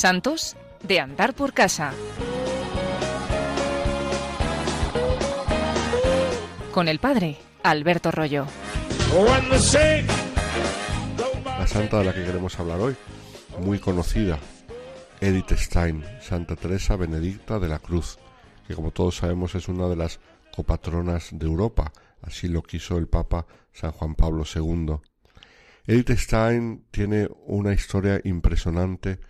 Santos de andar por casa. Con el padre Alberto Rollo. La santa de la que queremos hablar hoy, muy conocida, Edith Stein, Santa Teresa Benedicta de la Cruz, que como todos sabemos es una de las copatronas de Europa, así lo quiso el Papa San Juan Pablo II. Edith Stein tiene una historia impresionante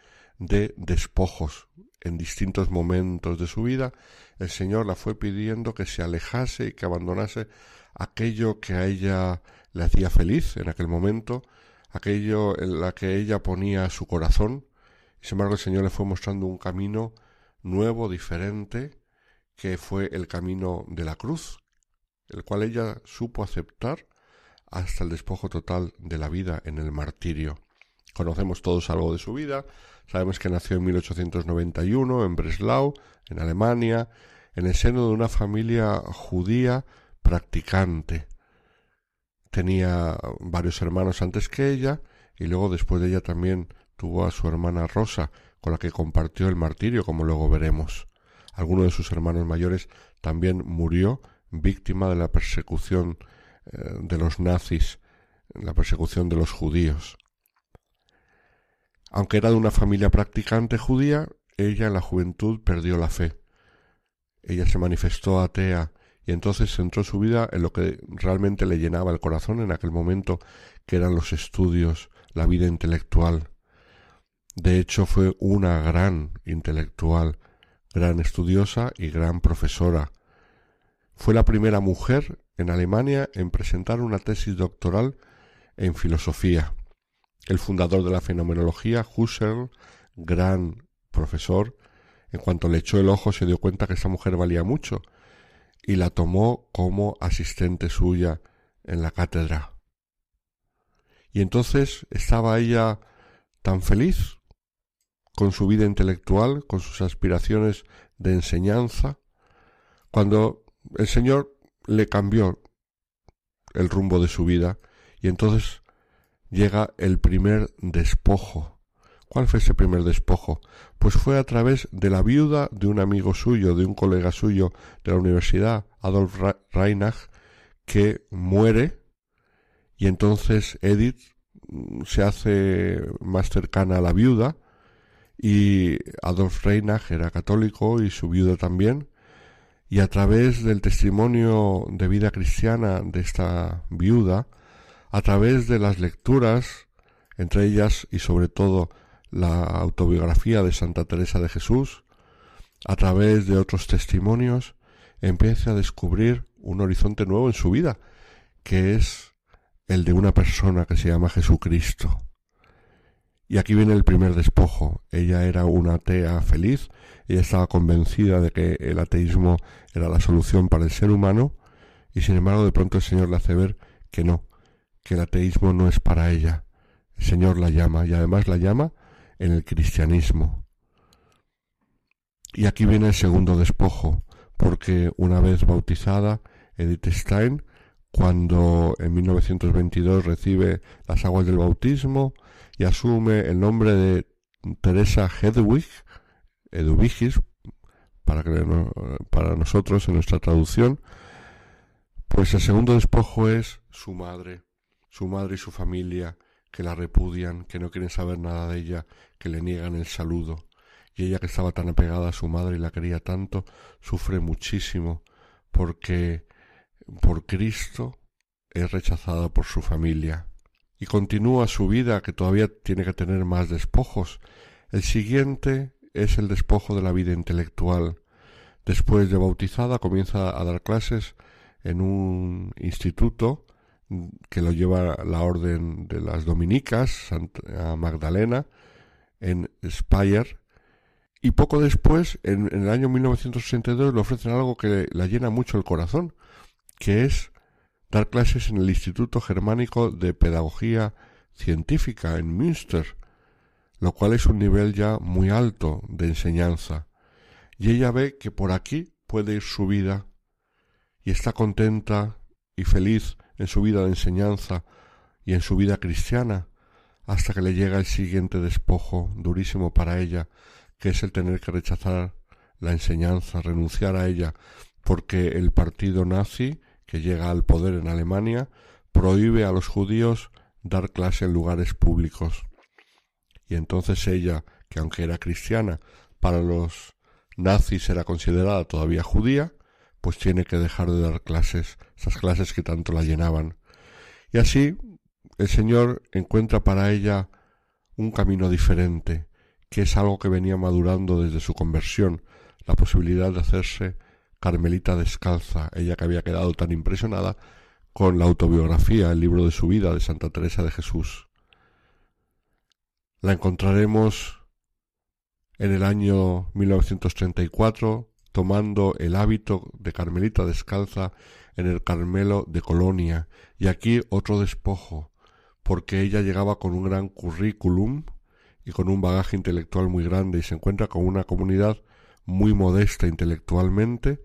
de despojos. En distintos momentos de su vida, el Señor la fue pidiendo que se alejase y que abandonase aquello que a ella le hacía feliz en aquel momento, aquello en la que ella ponía su corazón. Sin embargo, el Señor le fue mostrando un camino nuevo, diferente, que fue el camino de la cruz, el cual ella supo aceptar hasta el despojo total de la vida en el martirio. Conocemos todos algo de su vida, Sabemos que nació en 1891 en Breslau, en Alemania, en el seno de una familia judía practicante. Tenía varios hermanos antes que ella y luego después de ella también tuvo a su hermana Rosa, con la que compartió el martirio, como luego veremos. Alguno de sus hermanos mayores también murió víctima de la persecución eh, de los nazis, la persecución de los judíos. Aunque era de una familia practicante judía, ella en la juventud perdió la fe. Ella se manifestó atea y entonces centró su vida en lo que realmente le llenaba el corazón en aquel momento, que eran los estudios, la vida intelectual. De hecho, fue una gran intelectual, gran estudiosa y gran profesora. Fue la primera mujer en Alemania en presentar una tesis doctoral en filosofía. El fundador de la fenomenología, Husserl, gran profesor, en cuanto le echó el ojo se dio cuenta que esa mujer valía mucho y la tomó como asistente suya en la cátedra. Y entonces estaba ella tan feliz con su vida intelectual, con sus aspiraciones de enseñanza, cuando el Señor le cambió el rumbo de su vida y entonces llega el primer despojo. ¿Cuál fue ese primer despojo? Pues fue a través de la viuda de un amigo suyo, de un colega suyo de la universidad, Adolf Reinach, que muere y entonces Edith mm, se hace más cercana a la viuda y Adolf Reinach era católico y su viuda también y a través del testimonio de vida cristiana de esta viuda a través de las lecturas, entre ellas y sobre todo la autobiografía de Santa Teresa de Jesús, a través de otros testimonios, empieza a descubrir un horizonte nuevo en su vida, que es el de una persona que se llama Jesucristo. Y aquí viene el primer despojo. Ella era una atea feliz, ella estaba convencida de que el ateísmo era la solución para el ser humano, y sin embargo de pronto el Señor le hace ver que no, que el ateísmo no es para ella. El Señor la llama y además la llama en el cristianismo. Y aquí viene el segundo despojo, porque una vez bautizada, Edith Stein, cuando en 1922 recibe las aguas del bautismo y asume el nombre de Teresa Hedwig, Eduvigis, para, para nosotros en nuestra traducción, pues el segundo despojo es su madre, su madre y su familia, que la repudian, que no quieren saber nada de ella, que le niegan el saludo. Y ella que estaba tan apegada a su madre y la quería tanto, sufre muchísimo porque por Cristo es rechazada por su familia. Y continúa su vida que todavía tiene que tener más despojos. El siguiente es el despojo de la vida intelectual. Después de bautizada comienza a dar clases en un instituto que lo lleva la orden de las dominicas, Santa Magdalena, en Speyer, y poco después, en, el año 1962, le ofrecen algo que la llena mucho el corazón, que es dar clases en el Instituto Germánico de Pedagogía Científica en Münster, lo cual es un nivel ya muy alto de enseñanza. Y ella ve que por aquí puede ir su vida y está contenta y feliz en su vida de enseñanza y en su vida cristiana, hasta que le llega el siguiente despojo durísimo para ella, que es el tener que rechazar la enseñanza, renunciar a ella, porque el partido nazi, que llega al poder en Alemania, prohíbe a los judíos dar clase en lugares públicos. Y entonces ella, que aunque era cristiana, para los nazis era considerada todavía judía, pues tiene que dejar de dar clases, esas clases que tanto la llenaban. Y así el Señor encuentra para ella un camino diferente, que es algo que venía madurando desde su conversión, la posibilidad de hacerse carmelita descalza, ella que había quedado tan impresionada con la autobiografía, el libro de su vida de Santa Teresa de Jesús. La encontraremos en el año 1934 tomando el hábito de Carmelita descalza en el Carmelo de Colonia, y aquí otro despojo, porque ella llegaba con un gran currículum y con un bagaje intelectual muy grande y se encuentra con una comunidad muy modesta intelectualmente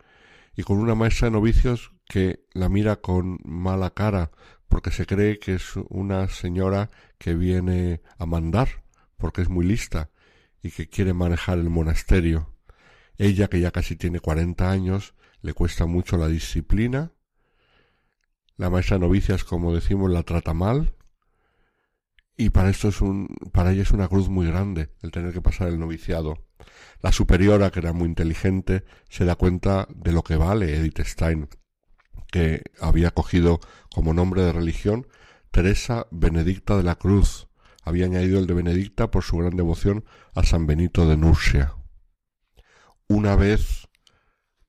y con una maestra de novicios que la mira con mala cara porque se cree que es una señora que viene a mandar porque es muy lista y que quiere manejar el monasterio. Ella, que ya casi tiene cuarenta años, le cuesta mucho la disciplina. La maestra novicias, como decimos, la trata mal. Y para esto es un, para ella es una cruz muy grande el tener que pasar el noviciado. La superiora, que era muy inteligente, se da cuenta de lo que vale Edith Stein, que había cogido como nombre de religión Teresa Benedicta de la Cruz. Había añadido el de Benedicta por su gran devoción a San Benito de Nursia una vez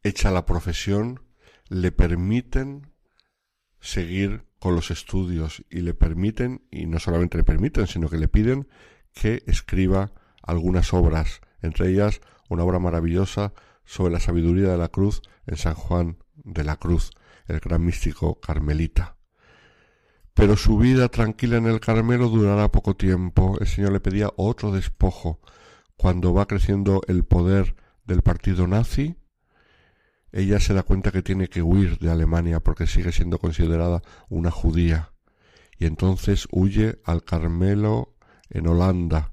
hecha la profesión, le permiten seguir con los estudios y le permiten, y no solamente le permiten, sino que le piden que escriba algunas obras, entre ellas una obra maravillosa sobre la sabiduría de la cruz en San Juan de la Cruz, el gran místico carmelita. Pero su vida tranquila en el Carmelo durará poco tiempo. El Señor le pedía otro despojo. Cuando va creciendo el poder del partido nazi, ella se da cuenta que tiene que huir de Alemania porque sigue siendo considerada una judía. Y entonces huye al Carmelo en Holanda,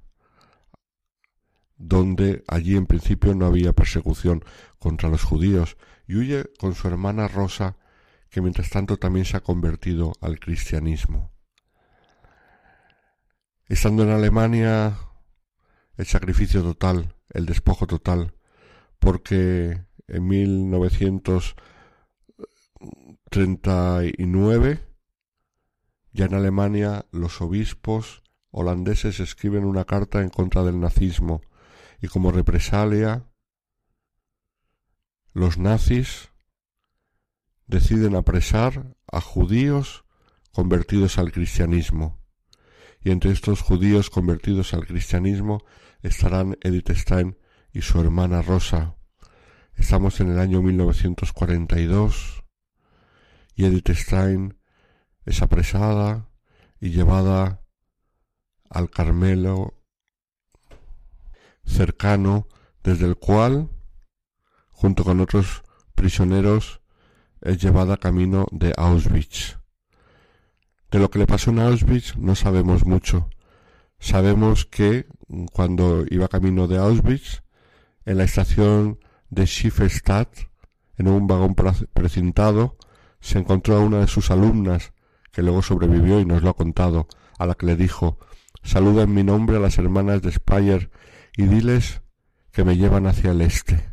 donde allí en principio no había persecución contra los judíos, y huye con su hermana Rosa, que mientras tanto también se ha convertido al cristianismo. Estando en Alemania, el sacrificio total, el despojo total, porque en 1939 ya en Alemania los obispos holandeses escriben una carta en contra del nazismo y como represalia los nazis deciden apresar a judíos convertidos al cristianismo. Y entre estos judíos convertidos al cristianismo estarán Edith Stein y su hermana Rosa. Estamos en el año 1942 y Edith Stein es apresada y llevada al Carmelo cercano desde el cual, junto con otros prisioneros, es llevada camino de Auschwitz. De lo que le pasó en Auschwitz no sabemos mucho. Sabemos que cuando iba camino de Auschwitz en la estación de Schifferstadt, en un vagón precintado, se encontró a una de sus alumnas, que luego sobrevivió y nos lo ha contado, a la que le dijo Saluda en mi nombre a las hermanas de Speyer y diles que me llevan hacia el este.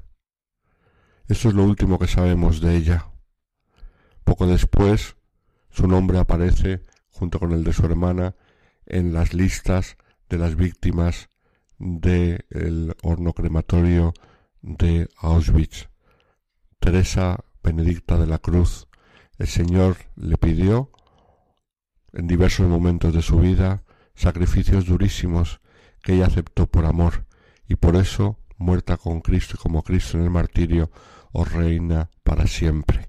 Esto es lo último que sabemos de ella. Poco después, su nombre aparece, junto con el de su hermana, en las listas de las víctimas del horno crematorio de Auschwitz. Teresa Benedicta de la Cruz, el Señor le pidió en diversos momentos de su vida sacrificios durísimos que ella aceptó por amor y por eso, muerta con Cristo y como Cristo en el martirio, os reina para siempre.